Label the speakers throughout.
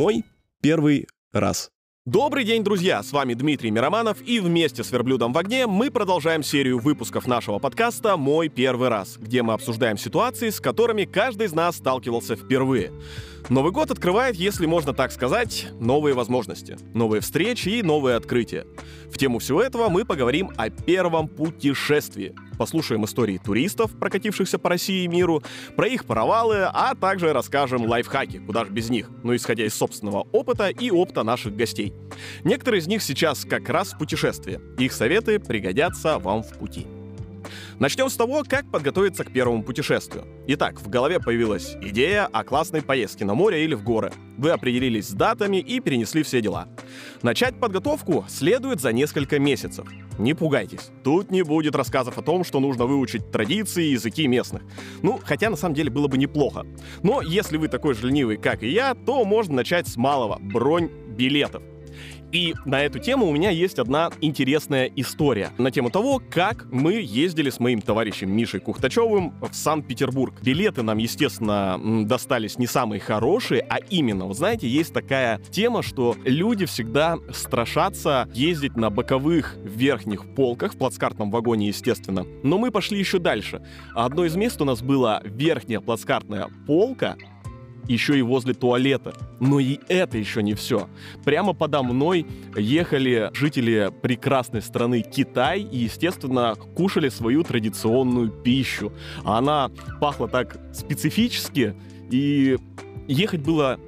Speaker 1: Мой первый раз.
Speaker 2: Добрый день, друзья! С вами Дмитрий Мироманов, и вместе с «Верблюдом в огне» мы продолжаем серию выпусков нашего подкаста «Мой первый раз», где мы обсуждаем ситуации, с которыми каждый из нас сталкивался впервые. Новый год открывает, если можно так сказать, новые возможности, новые встречи и новые открытия. В тему всего этого мы поговорим о первом путешествии. Послушаем истории туристов, прокатившихся по России и миру, про их провалы, а также расскажем лайфхаки, куда же без них, но исходя из собственного опыта и опыта наших гостей. Некоторые из них сейчас как раз в путешествии. Их советы пригодятся вам в пути. Начнем с того, как подготовиться к первому путешествию. Итак, в голове появилась идея о классной поездке на море или в горы. Вы определились с датами и перенесли все дела. Начать подготовку следует за несколько месяцев. Не пугайтесь, тут не будет рассказов о том, что нужно выучить традиции и языки местных. Ну, хотя на самом деле было бы неплохо. Но если вы такой же ленивый, как и я, то можно начать с малого — бронь билетов. И на эту тему у меня есть одна интересная история на тему того, как мы ездили с моим товарищем Мишей Кухтачевым в Санкт-Петербург. Билеты нам, естественно, достались не самые хорошие, а именно, вы знаете, есть такая тема, что люди всегда страшатся ездить на боковых верхних полках, в плацкартном вагоне, естественно. Но мы пошли еще дальше. Одно из мест у нас была верхняя плацкартная полка, еще и возле туалета. Но и это еще не все. Прямо подо мной ехали жители прекрасной страны Китай и, естественно, кушали свою традиционную пищу. Она пахла так специфически, и ехать было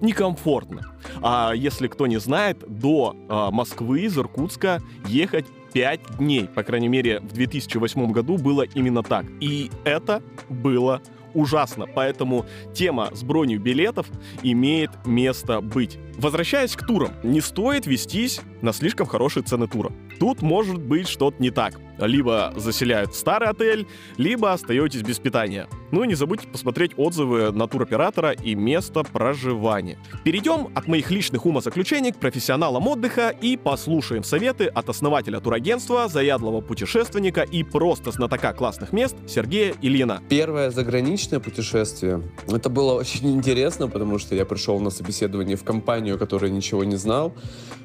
Speaker 2: некомфортно. А если кто не знает, до э, Москвы из Иркутска ехать 5 дней. По крайней мере, в 2008 году было именно так. И это было ужасно, поэтому тема с бронью билетов имеет место быть. Возвращаясь к турам, не стоит вестись на слишком хорошие цены тура. Тут может быть что-то не так. Либо заселяют старый отель, либо остаетесь без питания. Ну и не забудьте посмотреть отзывы на туроператора и место проживания. Перейдем от моих личных умозаключений к профессионалам отдыха и послушаем советы от основателя турагентства, заядлого путешественника и просто знатока классных мест Сергея Ильина.
Speaker 3: Первое заграничное путешествие. Это было очень интересно, потому что я пришел на собеседование в компанию, которая ничего не знал.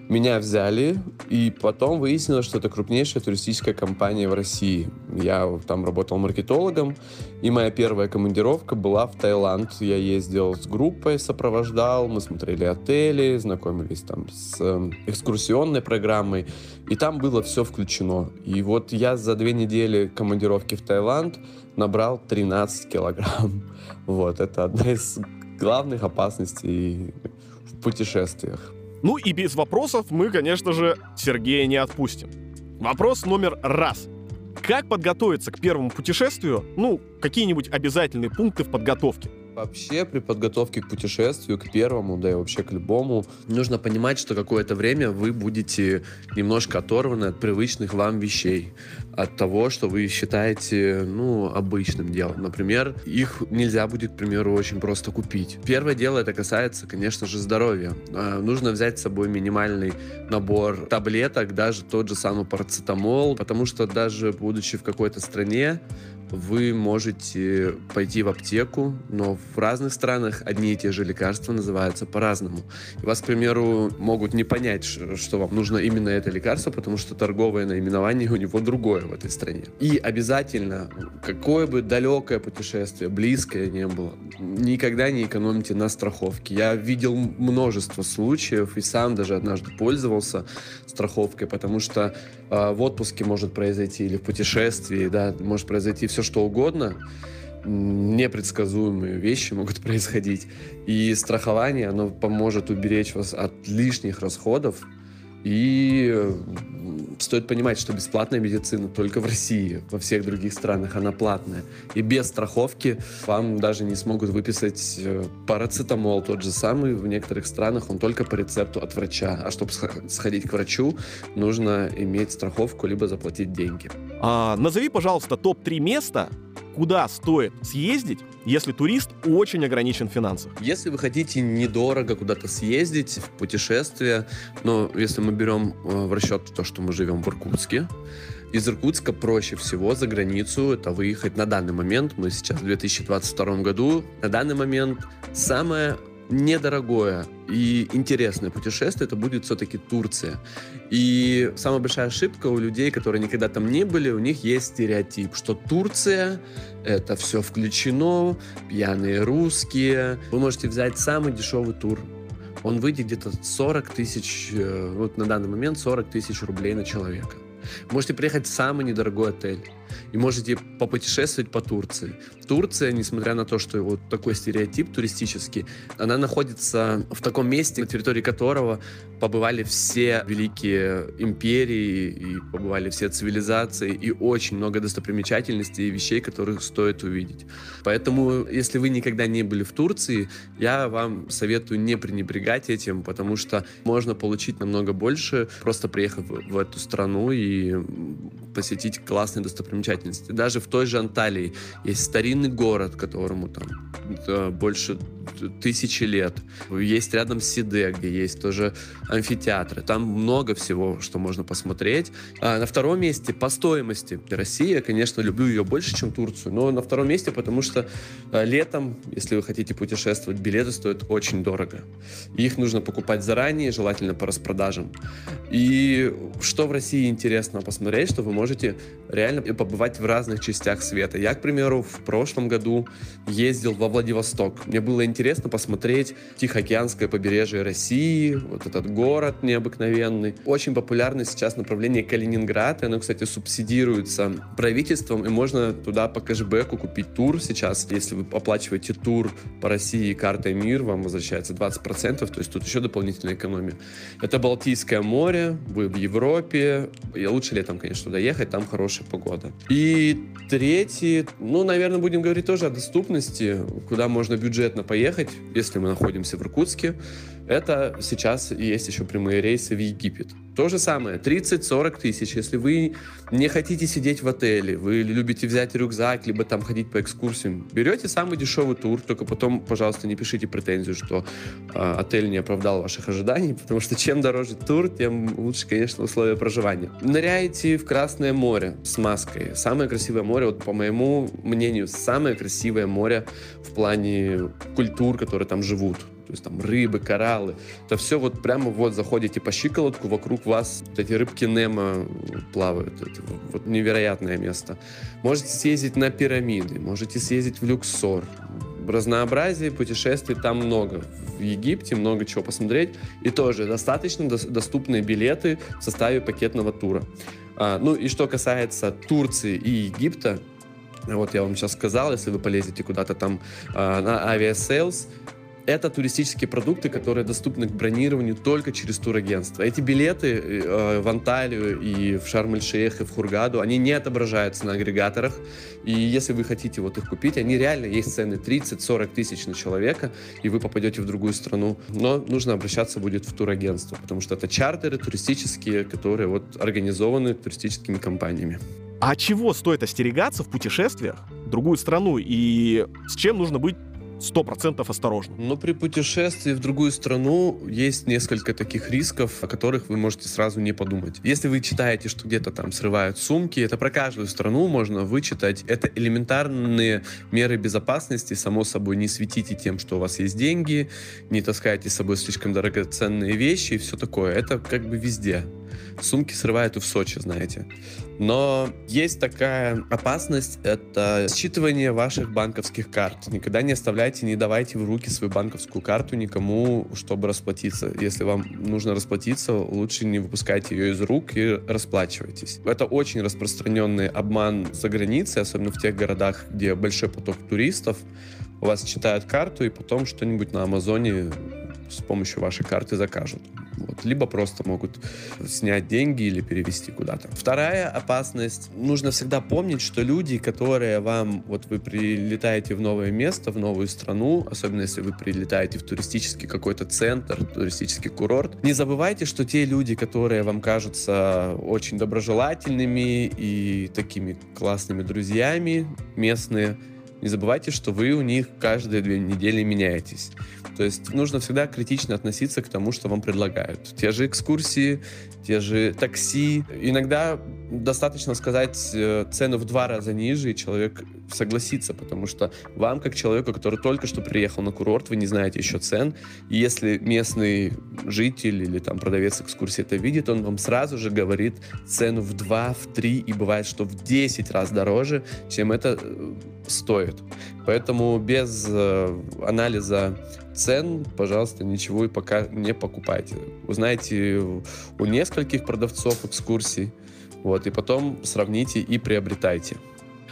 Speaker 3: Меня взяли, и потом выяснилось, что это крупнейшая туристическая компания в России. Я там работал маркетологом, и моя первая командировка была в Таиланд. Я ездил с группой, сопровождал, мы смотрели отели, знакомились там с э, экскурсионной программой, и там было все включено. И вот я за две недели командировки в Таиланд набрал 13 килограмм. Вот, это одна из главных опасностей в путешествиях.
Speaker 2: Ну и без вопросов мы, конечно же, Сергея не отпустим. Вопрос номер раз. Как подготовиться к первому путешествию? Ну, какие-нибудь обязательные пункты в подготовке.
Speaker 3: Вообще, при подготовке к путешествию, к первому, да и вообще к любому, нужно понимать, что какое-то время вы будете немножко оторваны от привычных вам вещей, от того, что вы считаете, ну, обычным делом. Например, их нельзя будет, к примеру, очень просто купить. Первое дело, это касается, конечно же, здоровья. А, нужно взять с собой минимальный набор таблеток, даже тот же самый парацетамол, потому что даже будучи в какой-то стране, вы можете пойти в аптеку, но в разных странах одни и те же лекарства называются по-разному. Вас, к примеру, могут не понять, что вам нужно именно это лекарство, потому что торговое наименование у него другое в этой стране. И обязательно, какое бы далекое путешествие, близкое не было, никогда не экономьте на страховке. Я видел множество случаев и сам даже однажды пользовался страховкой, потому что э, в отпуске может произойти или в путешествии, да, может произойти все что угодно, непредсказуемые вещи могут происходить. И страхование, оно поможет уберечь вас от лишних расходов. И стоит понимать, что бесплатная медицина только в России, во всех других странах она платная. И без страховки вам даже не смогут выписать э, парацетамол тот же самый. В некоторых странах он только по рецепту от врача. А чтобы сходить к врачу, нужно иметь страховку либо заплатить деньги.
Speaker 2: А, назови, пожалуйста, топ-3 места, куда стоит съездить, если турист очень ограничен в финансах?
Speaker 3: Если вы хотите недорого куда-то съездить в путешествие, но если мы берем э, в расчет то, что мы живем в Иркутске, из Иркутска проще всего за границу это выехать на данный момент. Мы сейчас в 2022 году. На данный момент самое недорогое и интересное путешествие, это будет все-таки Турция. И самая большая ошибка у людей, которые никогда там не были, у них есть стереотип, что Турция это все включено, пьяные русские. Вы можете взять самый дешевый тур. Он выйдет где-то 40 тысяч, э, вот на данный момент 40 тысяч рублей на человека. Можете приехать в самый недорогой отель и можете попутешествовать по Турции. Турция, несмотря на то, что вот такой стереотип туристический, она находится в таком месте, на территории которого побывали все великие империи и побывали все цивилизации и очень много достопримечательностей и вещей, которых стоит увидеть. Поэтому, если вы никогда не были в Турции, я вам советую не пренебрегать этим, потому что можно получить намного больше, просто приехав в эту страну и посетить классные достопримечательности. Даже в той же Анталии есть старинный город, которому там больше тысячи лет. Есть рядом Сиде, где есть тоже амфитеатры. Там много всего, что можно посмотреть. А на втором месте по стоимости. Россия, конечно, люблю ее больше, чем Турцию, но на втором месте, потому что а, летом, если вы хотите путешествовать, билеты стоят очень дорого. Их нужно покупать заранее, желательно по распродажам. И что в России интересно посмотреть, что вы можете реально побывать в разных частях света. Я, к примеру, в прошлом году ездил во Владивосток. Мне было интересно посмотреть Тихоокеанское побережье России, вот этот город необыкновенный. Очень популярно сейчас направление Калининград, и оно, кстати, субсидируется правительством, и можно туда по кэшбэку купить тур сейчас. Если вы оплачиваете тур по России картой МИР, вам возвращается 20%, то есть тут еще дополнительная экономия. Это Балтийское море, вы в Европе, и лучше летом, конечно, туда ехать, там хорошая погода. И третий, ну, наверное, будем говорить тоже о доступности, куда можно бюджетно поехать, если мы находимся в Иркутске. Это сейчас есть еще прямые рейсы в Египет. То же самое, 30-40 тысяч. Если вы не хотите сидеть в отеле, вы любите взять рюкзак, либо там ходить по экскурсиям, берете самый дешевый тур, только потом, пожалуйста, не пишите претензию, что э, отель не оправдал ваших ожиданий, потому что чем дороже тур, тем лучше, конечно, условия проживания. Ныряете в Красное море с маской. Самое красивое море, вот по моему мнению, самое красивое море в плане культур, которые там живут то есть там рыбы, кораллы. Это все вот прямо вот заходите по щиколотку, вокруг вас вот эти рыбки Немо плавают. Это вот невероятное место. Можете съездить на пирамиды, можете съездить в Люксор. Разнообразие путешествий там много. В Египте много чего посмотреть. И тоже достаточно доступные билеты в составе пакетного тура. А, ну и что касается Турции и Египта, вот я вам сейчас сказал, если вы полезете куда-то там а, на Aviasales, это туристические продукты, которые доступны к бронированию только через турагентство. Эти билеты э, в Анталию и в Шарм-эль-Шейх и в Хургаду, они не отображаются на агрегаторах. И если вы хотите вот их купить, они реально есть цены 30-40 тысяч на человека, и вы попадете в другую страну. Но нужно обращаться будет в турагентство, потому что это чартеры туристические, которые вот организованы туристическими компаниями.
Speaker 2: А чего стоит остерегаться в путешествиях в другую страну и с чем нужно быть сто процентов осторожны.
Speaker 3: Но при путешествии в другую страну есть несколько таких рисков, о которых вы можете сразу не подумать. Если вы читаете, что где-то там срывают сумки, это про каждую страну можно вычитать. Это элементарные меры безопасности. Само собой, не светите тем, что у вас есть деньги, не таскайте с собой слишком дорогоценные вещи и все такое. Это как бы везде. Сумки срывают и в Сочи, знаете. Но есть такая опасность, это считывание ваших банковских карт. Никогда не оставляйте, не давайте в руки свою банковскую карту никому, чтобы расплатиться. Если вам нужно расплатиться, лучше не выпускайте ее из рук и расплачивайтесь. Это очень распространенный обман за границей, особенно в тех городах, где большой поток туристов. У вас читают карту и потом что-нибудь на Амазоне с помощью вашей карты закажут. Вот. Либо просто могут снять деньги или перевести куда-то. Вторая опасность. Нужно всегда помнить, что люди, которые вам... Вот вы прилетаете в новое место, в новую страну, особенно если вы прилетаете в туристический какой-то центр, туристический курорт, не забывайте, что те люди, которые вам кажутся очень доброжелательными и такими классными друзьями местные, не забывайте, что вы у них каждые две недели меняетесь. То есть нужно всегда критично относиться к тому, что вам предлагают. Те же экскурсии, те же такси. Иногда достаточно сказать э, цену в два раза ниже, и человек согласится, потому что вам, как человеку, который только что приехал на курорт, вы не знаете еще цен, и если местный житель или там продавец экскурсии это видит, он вам сразу же говорит цену в два, в три, и бывает, что в 10 раз дороже, чем это э, стоит. Поэтому без э, анализа цен, пожалуйста, ничего и пока не покупайте. Узнаете у нескольких продавцов экскурсий, вот, и потом сравните и приобретайте.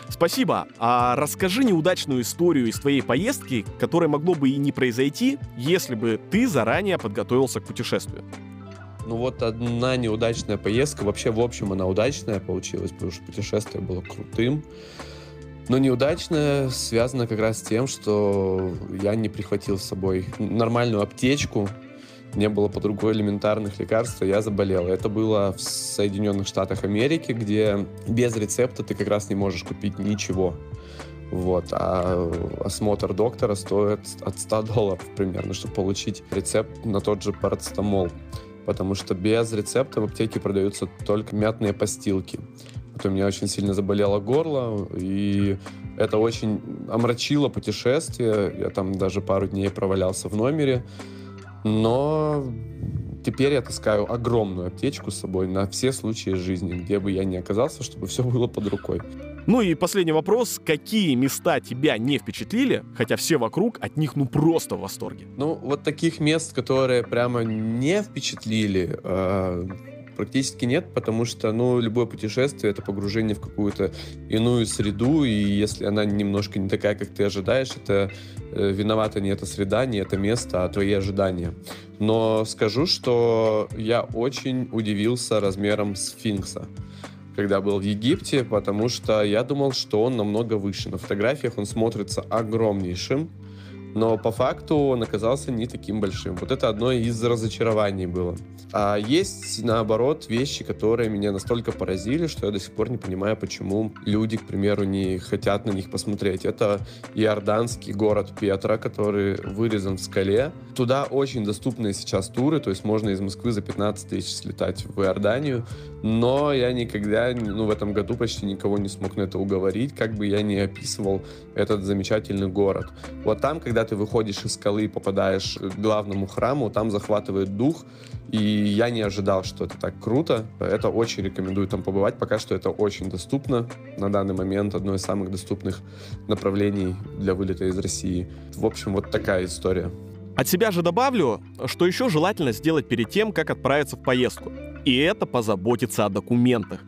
Speaker 2: Спасибо. А расскажи неудачную историю из твоей поездки, которая могло бы и не произойти, если бы ты заранее подготовился к путешествию.
Speaker 3: Ну вот одна неудачная поездка, вообще в общем она удачная получилась, потому что путешествие было крутым. Но неудачная связана как раз с тем, что я не прихватил с собой нормальную аптечку, не было под рукой элементарных лекарств, я заболел. Это было в Соединенных Штатах Америки, где без рецепта ты как раз не можешь купить ничего. Вот, а осмотр доктора стоит от 100 долларов примерно, чтобы получить рецепт на тот же парацетамол. Потому что без рецепта в аптеке продаются только мятные постилки. Вот у меня очень сильно заболело горло, и это очень омрачило путешествие. Я там даже пару дней провалялся в номере. Но теперь я таскаю огромную аптечку с собой на все случаи жизни, где бы я ни оказался, чтобы все было под рукой.
Speaker 2: Ну и последний вопрос. Какие места тебя не впечатлили, хотя все вокруг от них ну просто в восторге?
Speaker 3: Ну, вот таких мест, которые прямо не впечатлили, э, практически нет, потому что, ну, любое путешествие — это погружение в какую-то иную среду, и если она немножко не такая, как ты ожидаешь, это э, виновата не эта среда, не это место, а твои ожидания. Но скажу, что я очень удивился размером сфинкса когда был в Египте, потому что я думал, что он намного выше. На фотографиях он смотрится огромнейшим, но по факту он оказался не таким большим. Вот это одно из разочарований было. А есть, наоборот, вещи, которые меня настолько поразили, что я до сих пор не понимаю, почему люди, к примеру, не хотят на них посмотреть. Это иорданский город Петра, который вырезан в скале. Туда очень доступные сейчас туры, то есть можно из Москвы за 15 тысяч слетать в Иорданию, но я никогда, ну, в этом году почти никого не смог на это уговорить, как бы я не описывал этот замечательный город. Вот там, когда ты выходишь из скалы и попадаешь к главному храму, там захватывает дух, и я не ожидал, что это так круто. Это очень рекомендую там побывать. Пока что это очень доступно. На данный момент одно из самых доступных направлений для вылета из России. В общем, вот такая история.
Speaker 2: От себя же добавлю, что еще желательно сделать перед тем, как отправиться в поездку. И это позаботиться о документах.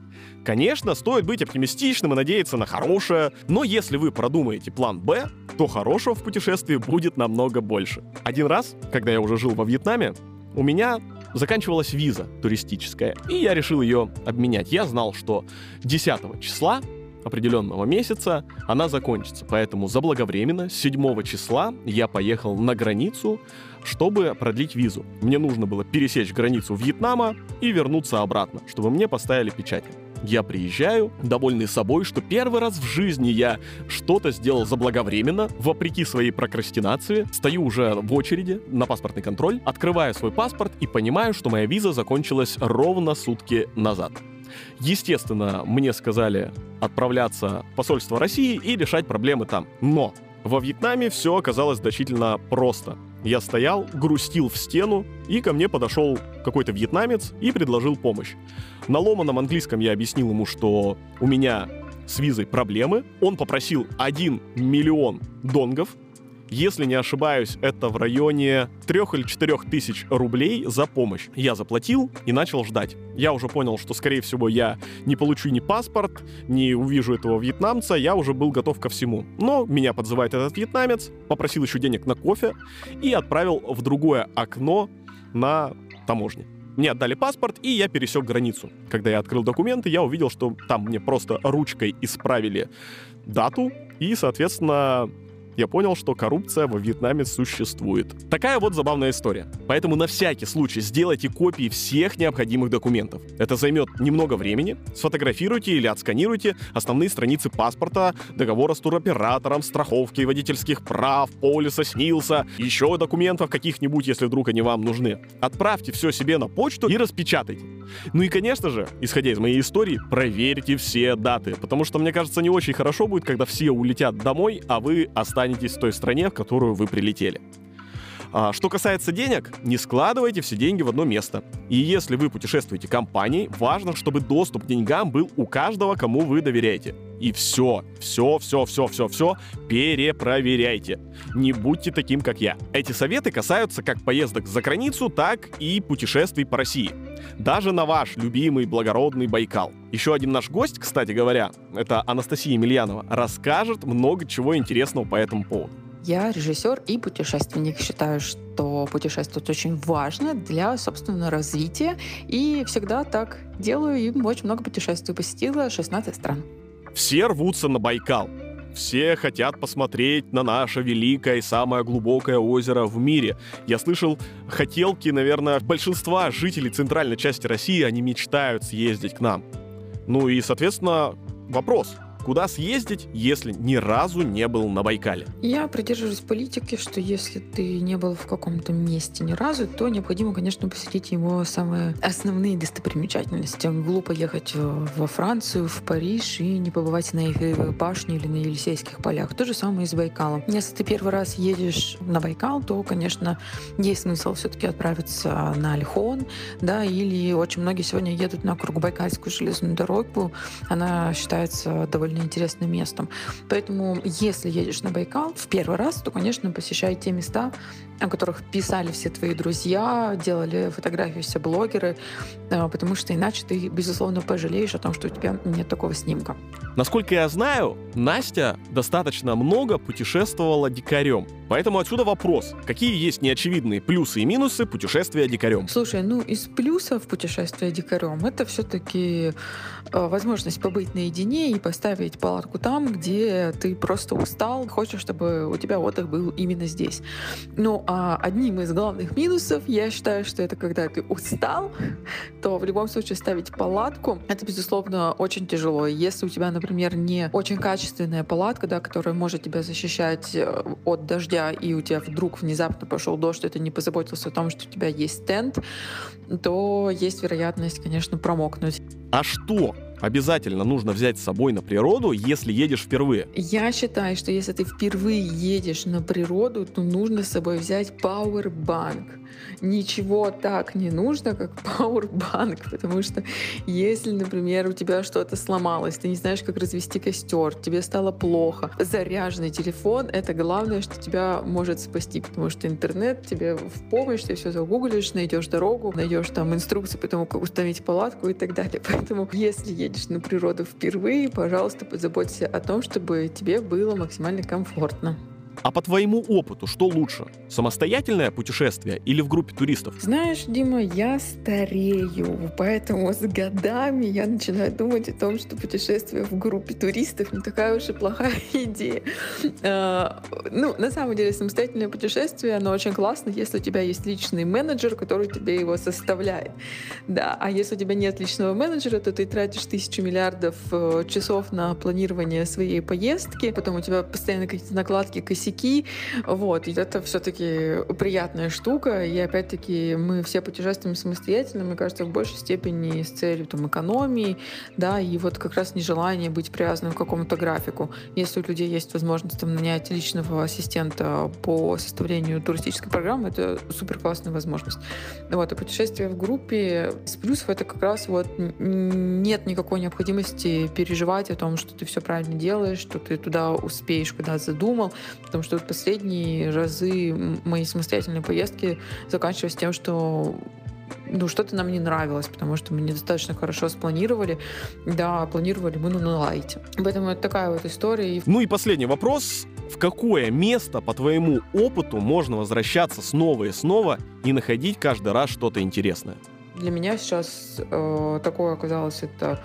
Speaker 2: Конечно, стоит быть оптимистичным и надеяться на хорошее, но если вы продумаете план «Б», то хорошего в путешествии будет намного больше. Один раз, когда я уже жил во Вьетнаме, у меня заканчивалась виза туристическая, и я решил ее обменять. Я знал, что 10 числа определенного месяца она закончится. Поэтому заблаговременно, с 7 числа, я поехал на границу, чтобы продлить визу. Мне нужно было пересечь границу Вьетнама и вернуться обратно, чтобы мне поставили печати. Я приезжаю, довольный собой, что первый раз в жизни я что-то сделал заблаговременно, вопреки своей прокрастинации. Стою уже в очереди на паспортный контроль, открываю свой паспорт и понимаю, что моя виза закончилась ровно сутки назад. Естественно, мне сказали отправляться в посольство России и решать проблемы там. Но во Вьетнаме все оказалось значительно просто. Я стоял, грустил в стену, и ко мне подошел какой-то вьетнамец и предложил помощь. На ломаном английском я объяснил ему, что у меня с визой проблемы. Он попросил 1 миллион донгов, если не ошибаюсь, это в районе 3 или 4 тысяч рублей за помощь. Я заплатил и начал ждать. Я уже понял, что, скорее всего, я не получу ни паспорт, не увижу этого вьетнамца, я уже был готов ко всему. Но меня подзывает этот вьетнамец, попросил еще денег на кофе и отправил в другое окно на таможне. Мне отдали паспорт, и я пересек границу. Когда я открыл документы, я увидел, что там мне просто ручкой исправили дату, и, соответственно, я понял, что коррупция во Вьетнаме существует. Такая вот забавная история. Поэтому на всякий случай сделайте копии всех необходимых документов. Это займет немного времени. Сфотографируйте или отсканируйте основные страницы паспорта, договора с туроператором, страховки, водительских прав, полиса, снился, еще документов каких-нибудь, если вдруг они вам нужны. Отправьте все себе на почту и распечатайте. Ну и, конечно же, исходя из моей истории, проверьте все даты, потому что, мне кажется, не очень хорошо будет, когда все улетят домой, а вы останетесь в той стране, в которую вы прилетели. А что касается денег, не складывайте все деньги в одно место. И если вы путешествуете компанией, важно, чтобы доступ к деньгам был у каждого, кому вы доверяете. И все, все, все, все, все, все перепроверяйте. Не будьте таким, как я. Эти советы касаются как поездок за границу, так и путешествий по России. Даже на ваш любимый благородный Байкал. Еще один наш гость, кстати говоря, это Анастасия Емельянова, расскажет много чего интересного по этому поводу.
Speaker 4: Я режиссер и путешественник. Считаю, что путешествовать очень важно для собственного развития. И всегда так делаю. И очень много путешествий посетила, 16 стран.
Speaker 2: Все рвутся на Байкал. Все хотят посмотреть на наше великое и самое глубокое озеро в мире. Я слышал, хотелки, наверное, большинства жителей центральной части России, они мечтают съездить к нам. Ну и, соответственно, вопрос. Куда съездить, если ни разу не был на Байкале?
Speaker 4: Я придерживаюсь политики, что если ты не был в каком-то месте ни разу, то необходимо, конечно, посетить его самые основные достопримечательности. Глупо ехать во Францию, в Париж и не побывать на Эйфелевой башне или на Елисейских полях. То же самое и с Байкалом. Если ты первый раз едешь на Байкал, то, конечно, есть смысл все-таки отправиться на Альхон, да, или очень многие сегодня едут на Кругбайкальскую железную дорогу. Она считается довольно довольно интересным местом. Поэтому, если едешь на Байкал в первый раз, то, конечно, посещай те места, о которых писали все твои друзья, делали фотографии все блогеры, э, потому что иначе ты, безусловно, пожалеешь о том, что у тебя нет такого снимка.
Speaker 2: Насколько я знаю, Настя достаточно много путешествовала дикарем. Поэтому отсюда вопрос. Какие есть неочевидные плюсы и минусы путешествия дикарем?
Speaker 4: Слушай, ну из плюсов путешествия дикарем это все-таки э, возможность побыть наедине и поставить палатку там, где ты просто устал, хочешь, чтобы у тебя отдых был именно здесь. Ну, а одним из главных минусов, я считаю, что это когда ты устал, то в любом случае ставить палатку, это, безусловно, очень тяжело. Если у тебя, например, не очень качественная палатка, да, которая может тебя защищать э, от дождя, и у тебя вдруг внезапно пошел дождь, и ты не позаботился о том, что у тебя есть тент, то есть вероятность, конечно, промокнуть.
Speaker 2: А что обязательно нужно взять с собой на природу, если едешь впервые?
Speaker 4: Я считаю, что если ты впервые едешь на природу, то нужно с собой взять Powerbank ничего так не нужно, как Powerbank, потому что если, например, у тебя что-то сломалось, ты не знаешь, как развести костер, тебе стало плохо, заряженный телефон — это главное, что тебя может спасти, потому что интернет тебе в помощь, ты все загуглишь, найдешь дорогу, найдешь там инструкции по тому, как установить палатку и так далее. Поэтому, если едешь на природу впервые, пожалуйста, позаботься о том, чтобы тебе было максимально комфортно.
Speaker 2: А по твоему опыту, что лучше? Самостоятельное путешествие или в группе туристов?
Speaker 4: Знаешь, Дима, я старею, поэтому с годами я начинаю думать о том, что путешествие в группе туристов не такая уж и плохая идея. А, ну, на самом деле, самостоятельное путешествие, оно очень классно, если у тебя есть личный менеджер, который тебе его составляет. Да, а если у тебя нет личного менеджера, то ты тратишь тысячу миллиардов э, часов на планирование своей поездки, потом у тебя постоянно какие-то накладки, косяки, косяки. Вот. И это все-таки приятная штука. И опять-таки мы все путешествуем самостоятельно, мне кажется, в большей степени с целью там, экономии, да, и вот как раз нежелание быть привязанным к какому-то графику. Если у людей есть возможность там, нанять личного ассистента по составлению туристической программы, это супер классная возможность. Вот. А путешествие в группе с плюсов это как раз вот нет никакой необходимости переживать о том, что ты все правильно делаешь, что ты туда успеешь, куда задумал, потому что вот последние разы мои самостоятельные поездки заканчивались тем, что ну, что-то нам не нравилось, потому что мы недостаточно хорошо спланировали. Да, планировали мы ну, на лайте. Поэтому это такая вот история.
Speaker 2: Ну и последний вопрос. В какое место, по твоему опыту, можно возвращаться снова и снова и находить каждый раз что-то интересное?
Speaker 4: Для меня сейчас э, такое оказалось это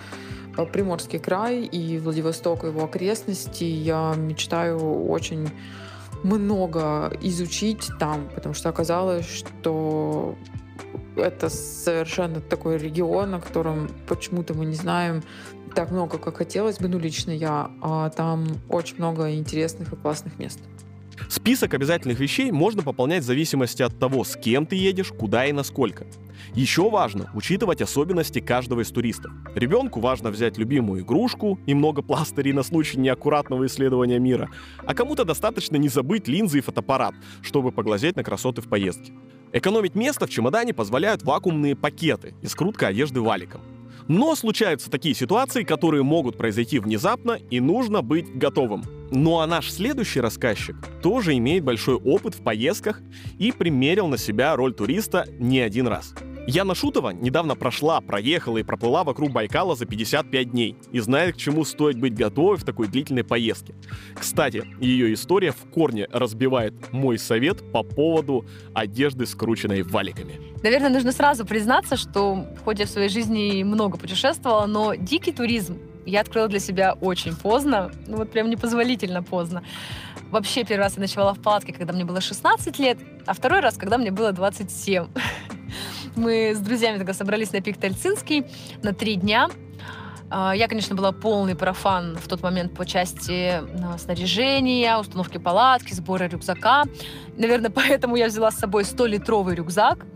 Speaker 4: Приморский край и Владивосток и его окрестности. Я мечтаю очень много изучить там, потому что оказалось, что это совершенно такой регион, о котором почему-то мы не знаем так много, как хотелось бы, ну, лично я. А там очень много интересных и классных мест.
Speaker 2: Список обязательных вещей можно пополнять в зависимости от того, с кем ты едешь, куда и насколько. Еще важно учитывать особенности каждого из туристов. Ребенку важно взять любимую игрушку и много пластырей на случай неаккуратного исследования мира, а кому-то достаточно не забыть линзы и фотоаппарат, чтобы поглазеть на красоты в поездке. Экономить место в чемодане позволяют вакуумные пакеты и скрутка одежды валиком. Но случаются такие ситуации, которые могут произойти внезапно, и нужно быть готовым. Ну а наш следующий рассказчик тоже имеет большой опыт в поездках и примерил на себя роль туриста не один раз. Яна Шутова недавно прошла, проехала и проплыла вокруг Байкала за 55 дней и знает, к чему стоит быть готовой в такой длительной поездке. Кстати, ее история в корне разбивает мой совет по поводу одежды, скрученной валиками.
Speaker 5: Наверное, нужно сразу признаться, что в ходе своей жизни много путешествовала, но дикий туризм я открыла для себя очень поздно, ну вот прям непозволительно поздно. Вообще первый раз я ночевала в палатке, когда мне было 16 лет, а второй раз, когда мне было 27. Мы с друзьями тогда собрались на пик Тальцинский на три дня. А, я, конечно, была полный профан в тот момент по части а, снаряжения, установки палатки, сбора рюкзака. Наверное, поэтому я взяла с собой 100-литровый рюкзак.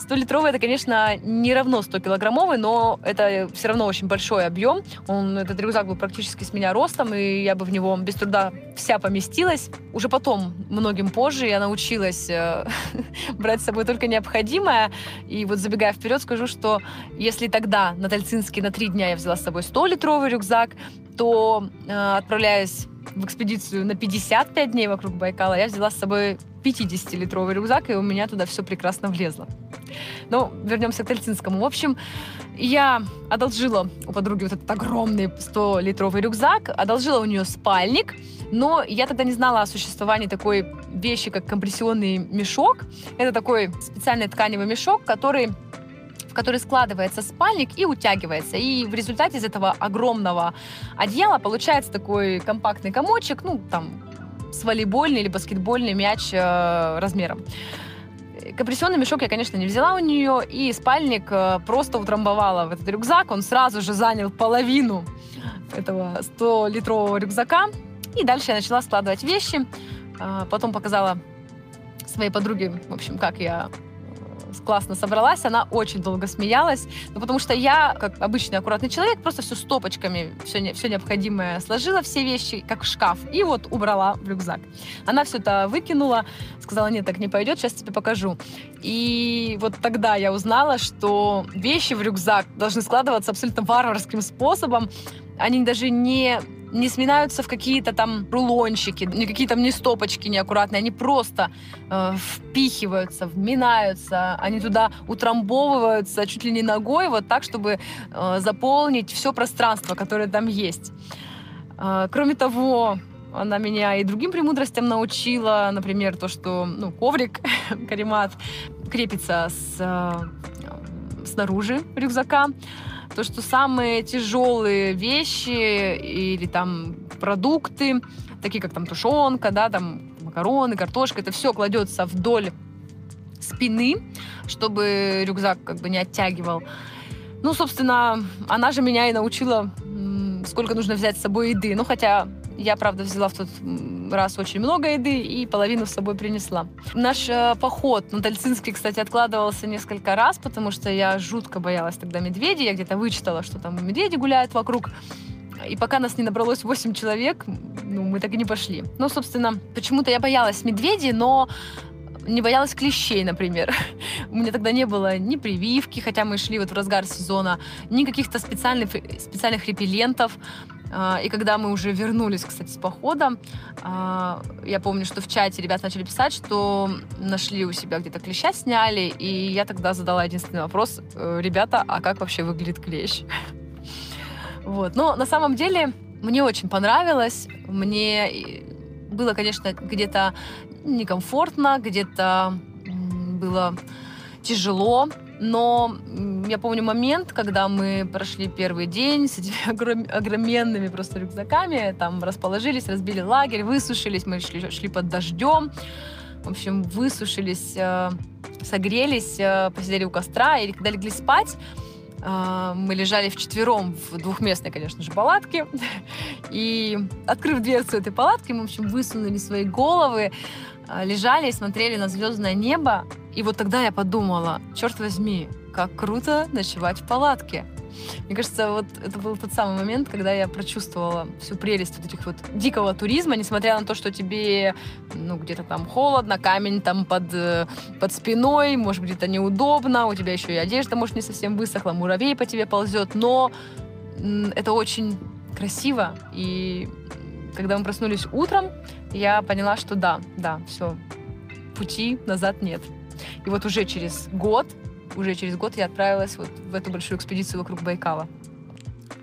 Speaker 5: 100-литровый это, конечно, не равно 100-килограммовый, но это все равно очень большой объем. Он, этот рюкзак был практически с меня ростом, и я бы в него без труда вся поместилась. Уже потом, многим позже, я научилась э, брать с собой только необходимое. И вот забегая вперед, скажу, что если тогда на Тальцинске на три дня я взяла с собой 100-литровый рюкзак, то э, отправляясь в экспедицию на 55 дней вокруг Байкала, я взяла с собой 50-литровый рюкзак, и у меня туда все прекрасно влезло. Но вернемся к Тальцинскому. В общем, я одолжила у подруги вот этот огромный 100-литровый рюкзак, одолжила у нее спальник, но я тогда не знала о существовании такой вещи, как компрессионный мешок. Это такой специальный тканевый мешок, который в который складывается спальник и утягивается. И в результате из этого огромного одеяла получается такой компактный комочек, ну, там, с волейбольный или баскетбольный мяч э, размером. Компрессионный мешок я, конечно, не взяла у нее, и спальник э, просто утрамбовала в этот рюкзак. Он сразу же занял половину этого 100-литрового рюкзака. И дальше я начала складывать вещи. Э, потом показала своей подруге, в общем, как я классно собралась, она очень долго смеялась, ну, потому что я, как обычный аккуратный человек, просто все стопочками, все, не, все необходимое сложила, все вещи, как в шкаф, и вот убрала в рюкзак. Она все это выкинула, сказала, нет, так не пойдет, сейчас тебе покажу. И вот тогда я узнала, что вещи в рюкзак должны складываться абсолютно варварским способом, они даже не не сминаются в какие-то там рулончики, никакие там не стопочки неаккуратные, они просто э, впихиваются, вминаются, они туда утрамбовываются чуть ли не ногой, вот так, чтобы э, заполнить все пространство, которое там есть. Э, кроме того, она меня и другим премудростям научила, например, то, что ну, коврик, каремат, крепится с, э, снаружи рюкзака, то, что самые тяжелые вещи или там продукты, такие как там тушенка, да, там макароны, картошка, это все кладется вдоль спины, чтобы рюкзак как бы не оттягивал. Ну, собственно, она же меня и научила, сколько нужно взять с собой еды. Ну, хотя я, правда, взяла в тот раз очень много еды и половину с собой принесла. Наш э, поход на Тальцинский, кстати, откладывался несколько раз, потому что я жутко боялась тогда медведей. Я где-то вычитала, что там медведи гуляют вокруг. И пока нас не набралось 8 человек, ну, мы так и не пошли. Ну, собственно, почему-то я боялась медведей, но не боялась клещей, например. У меня тогда не было ни прививки, хотя мы шли вот в разгар сезона, ни каких-то специальных, специальных репеллентов. А, и когда мы уже вернулись, кстати, с похода, а, я помню, что в чате ребят начали писать, что нашли у себя где-то клеща, сняли, и я тогда задала единственный вопрос, «Э, ребята, а как вообще выглядит клещ? Вот. Но на самом деле мне очень понравилось, мне было, конечно, где-то некомфортно, где-то было тяжело, Но я помню момент, когда мы прошли первый день с этими огроменными просто рюкзаками, там расположились, разбили лагерь, высушились, мы шли, шли под дождем. В общем, высушились, э, согрелись, э, посидели у костра, и когда легли спать, э, мы лежали вчетвером в двухместной, конечно же, палатке. И, открыв дверцу этой палатки, мы, в общем, высунули свои головы, лежали и смотрели на звездное небо. И вот тогда я подумала, черт возьми, как круто ночевать в палатке. Мне кажется, вот это был тот самый момент, когда я прочувствовала всю прелесть вот этих вот дикого туризма, несмотря на то, что тебе, ну, где-то там холодно, камень там под, э, под спиной, может, где-то неудобно, у тебя еще и одежда, может, не совсем высохла, муравей по тебе ползет, но это очень красиво, и когда мы проснулись утром, я поняла, что да, да, все, пути назад нет. И вот уже через год уже через год я отправилась вот в эту большую экспедицию вокруг Байкала.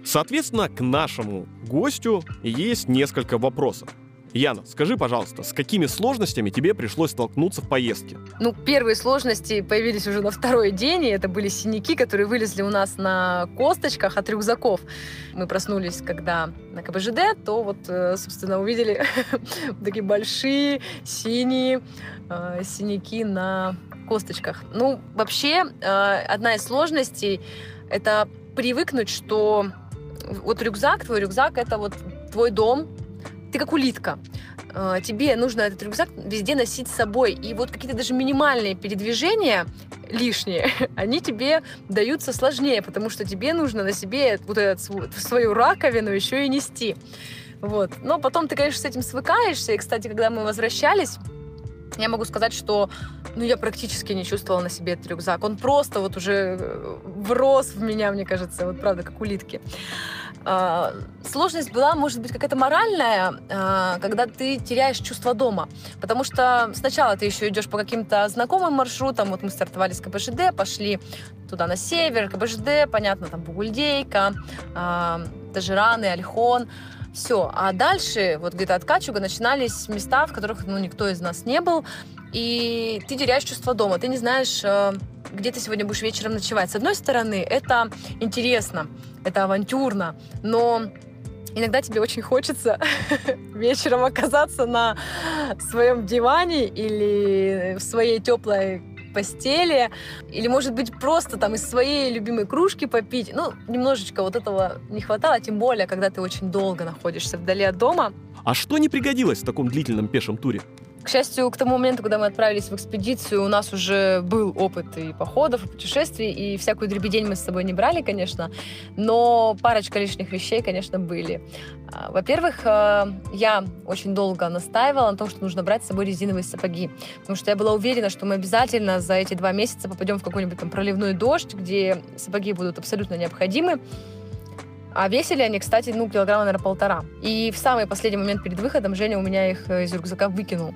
Speaker 2: Соответственно, к нашему гостю есть несколько вопросов. Яна, скажи, пожалуйста, с какими сложностями тебе пришлось столкнуться в поездке?
Speaker 5: Ну, первые сложности появились уже на второй день, и это были синяки, которые вылезли у нас на косточках от рюкзаков. Мы проснулись, когда на КБЖД, то вот, э, собственно, увидели такие большие синие э, синяки на косточках. Ну, вообще, э, одна из сложностей — это привыкнуть, что вот рюкзак, твой рюкзак — это вот твой дом, ты как улитка. Э, тебе нужно этот рюкзак везде носить с собой. И вот какие-то даже минимальные передвижения лишние, они тебе даются сложнее, потому что тебе нужно на себе вот эту свою раковину еще и нести. Вот. Но потом ты, конечно, с этим свыкаешься. И, кстати, когда мы возвращались, я могу сказать, что ну, я практически не чувствовала на себе этот рюкзак. Он просто вот уже э, врос в меня, мне кажется, вот правда, как улитки. А, сложность была, может быть, какая-то моральная, а, когда ты теряешь чувство дома. Потому что сначала ты еще идешь по каким-то знакомым маршрутам. Вот мы стартовали с КБЖД, пошли туда на север, КБЖД, понятно, там Бугульдейка, а, Тажираны, Альхон. Все. А дальше, вот где-то от Качуга, начинались места, в которых ну, никто из нас не был и ты теряешь чувство дома, ты не знаешь, э, где ты сегодня будешь вечером ночевать. С одной стороны, это интересно, это авантюрно, но иногда тебе очень хочется вечером оказаться на своем диване или в своей теплой постели, или, может быть, просто там из своей любимой кружки попить. Ну, немножечко вот этого не хватало, тем более, когда ты очень долго находишься вдали от дома.
Speaker 2: А что не пригодилось в таком длительном пешем туре?
Speaker 5: К счастью, к тому моменту, когда мы отправились в экспедицию, у нас уже был опыт и походов, и путешествий, и всякую дребедень мы с собой не брали, конечно, но парочка лишних вещей, конечно, были. А, во-первых, э, я очень долго настаивала на том, что нужно брать с собой резиновые сапоги, потому что я была уверена, что мы обязательно за эти два месяца попадем в какой-нибудь там проливной дождь, где сапоги будут абсолютно необходимы. А весили они, кстати, ну, килограмма, наверное, полтора. И в самый последний момент перед выходом Женя у меня их э, из рюкзака выкинул.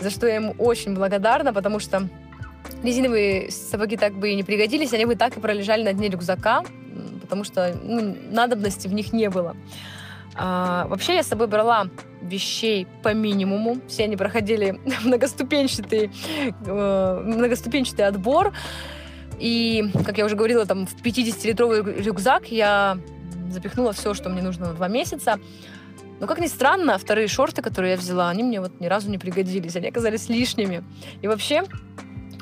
Speaker 5: За что я ему очень благодарна, потому что резиновые сапоги так бы и не пригодились, они бы так и пролежали на дне рюкзака, потому что ну, надобности в них не было. А, вообще я с собой брала вещей по минимуму. Все они проходили многоступенчатый, э, многоступенчатый отбор. И, как я уже говорила, там в 50-литровый рюкзак я запихнула все, что мне нужно на два месяца. Но, как ни странно, вторые шорты, которые я взяла, они мне вот ни разу не пригодились. Они оказались лишними. И вообще,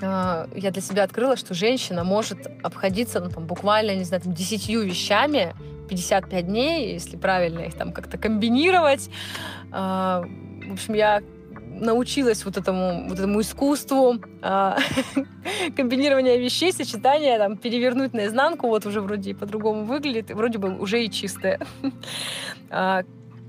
Speaker 5: э, я для себя открыла, что женщина может обходиться, ну, там, буквально, не знаю, там, десятью вещами 55 дней, если правильно их там как-то комбинировать. Э, в общем, я научилась вот этому, вот этому искусству э, комбинирования вещей, сочетания, там, перевернуть наизнанку, вот уже вроде по-другому выглядит, вроде бы уже и чистое. А,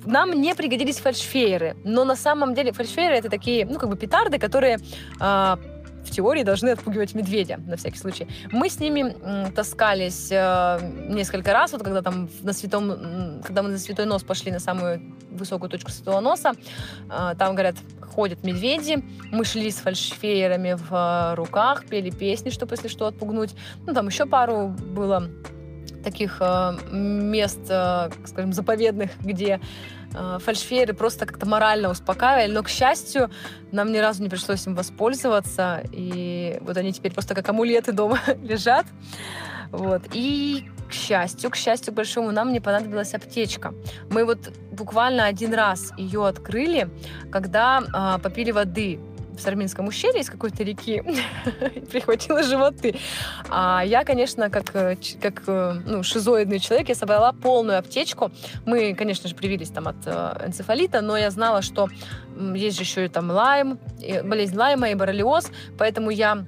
Speaker 5: нам не пригодились фальшфейеры, но на самом деле фальшфейеры это такие, ну, как бы петарды, которые а, в теории должны отпугивать медведя, на всякий случай. Мы с ними таскались э, несколько раз, вот когда там на святом, когда мы на святой нос пошли на самую высокую точку святого носа, э, там, говорят, ходят медведи, мы шли с фальшфеерами в э, руках, пели песни, чтобы, если что, отпугнуть. Ну, там еще пару было таких э, мест, э, скажем, заповедных, где фальшфейеры просто как-то морально успокаивали, но, к счастью, нам ни разу не пришлось им воспользоваться, и вот они теперь просто как амулеты дома лежат. Вот. И к счастью, к счастью большому, нам не понадобилась аптечка. Мы вот буквально один раз ее открыли, когда э, попили воды в Сарминском ущелье из какой-то реки прихватила животы. А я, конечно, как, э, как э, ну, шизоидный человек, я собрала полную аптечку. Мы, конечно же, привились там от э, энцефалита, но я знала, что есть же еще и там лайм, болезнь лайма и боррелиоз, поэтому я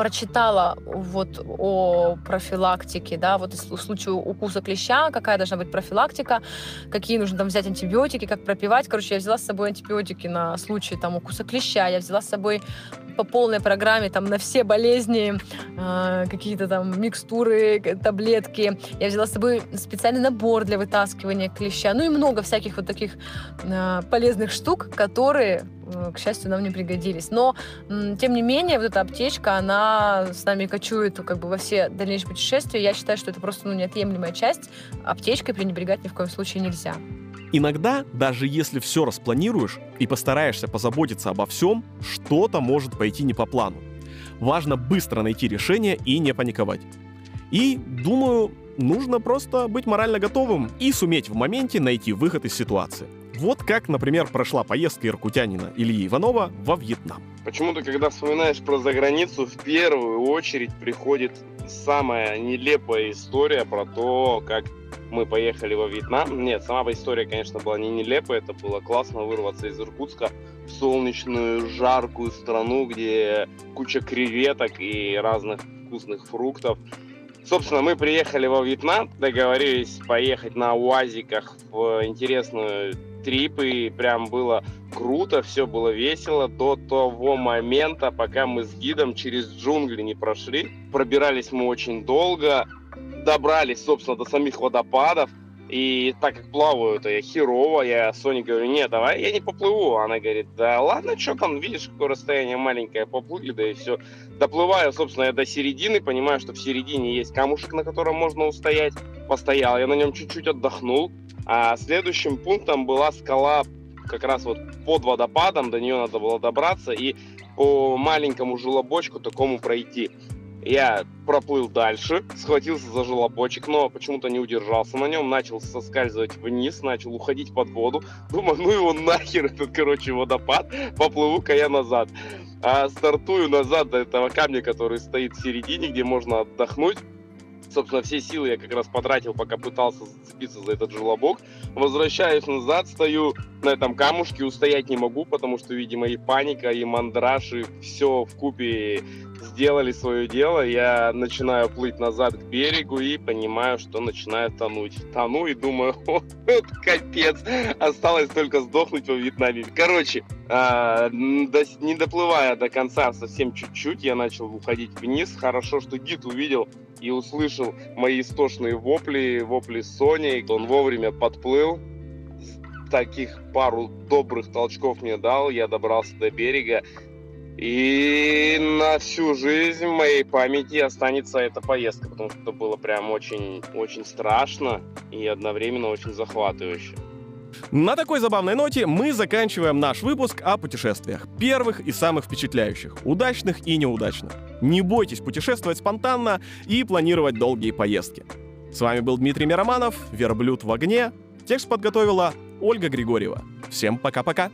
Speaker 5: прочитала вот о профилактике, да, вот в случае укуса клеща, какая должна быть профилактика, какие нужно там взять антибиотики, как пропивать. Короче, я взяла с собой антибиотики на случай там укуса клеща, я взяла с собой по полной программе там на все болезни э, какие-то там микстуры, таблетки. Я взяла с собой специальный набор для вытаскивания клеща. Ну и много всяких вот таких э, полезных штук, которые Э, к счастью, нам не пригодились. Но, тем не менее, вот эта аптечка, она с нами кочует как бы во все дальнейшие путешествия. Я считаю, что это просто ну, неотъемлемая часть. Аптечкой пренебрегать ни в коем случае нельзя.
Speaker 2: Иногда, даже если все распланируешь и постараешься позаботиться обо всем, что-то может пойти не по плану. Важно быстро найти решение и не паниковать. И, думаю, нужно просто быть морально готовым и суметь в моменте найти выход из ситуации. Вот как, например, прошла поездка иркутянина Ильи Иванова во Вьетнам.
Speaker 6: Почему-то, когда вспоминаешь про заграницу, в первую очередь приходит самая нелепая история про то, как мы поехали во Вьетнам. Нет, сама история, конечно, была не нелепая, это было классно вырваться из Иркутска в солнечную, жаркую страну, где куча креветок и разных вкусных фруктов. Собственно, мы приехали во Вьетнам, договорились поехать на УАЗиках в интересную трип, и прям было круто, все было весело до того момента, пока мы с гидом через джунгли не прошли. Пробирались мы очень долго, добрались, собственно, до самих водопадов, и так как плаваю, это я херово, я Соне говорю, нет, давай я не поплыву. Она говорит, да ладно, что там, видишь, какое расстояние маленькое, поплыли, да и все. Доплываю, собственно, я до середины, понимаю, что в середине есть камушек, на котором можно устоять. Постоял, я на нем чуть-чуть отдохнул. А следующим пунктом была скала как раз вот под водопадом, до нее надо было добраться и по маленькому желобочку такому пройти. Я проплыл дальше, схватился за желобочек, но почему-то не удержался на нем, начал соскальзывать вниз, начал уходить под воду. Думаю, ну его нахер этот, короче, водопад, поплыву-ка я назад. А стартую назад до этого камня, который стоит в середине, где можно отдохнуть. Собственно, все силы я как раз потратил, пока пытался зацепиться за этот желобок. Возвращаюсь назад, стою на этом камушке, устоять не могу, потому что, видимо, и паника, и мандраж, и все в купе сделали свое дело, я начинаю плыть назад к берегу и понимаю, что начинаю тонуть. Тону и думаю, вот капец, осталось только сдохнуть во Вьетнаме. Короче, э, не доплывая до конца совсем чуть-чуть, я начал уходить вниз. Хорошо, что гид увидел и услышал мои истошные вопли, вопли Сони. Он вовремя подплыл, таких пару добрых толчков мне дал, я добрался до берега, и на всю жизнь в моей памяти останется эта поездка, потому что это было прям очень, очень страшно и одновременно очень захватывающе.
Speaker 2: На такой забавной ноте мы заканчиваем наш выпуск о путешествиях. Первых и самых впечатляющих, удачных и неудачных. Не бойтесь путешествовать спонтанно и планировать долгие поездки. С вами был Дмитрий Мироманов, «Верблюд в огне». Текст подготовила Ольга Григорьева. Всем пока-пока.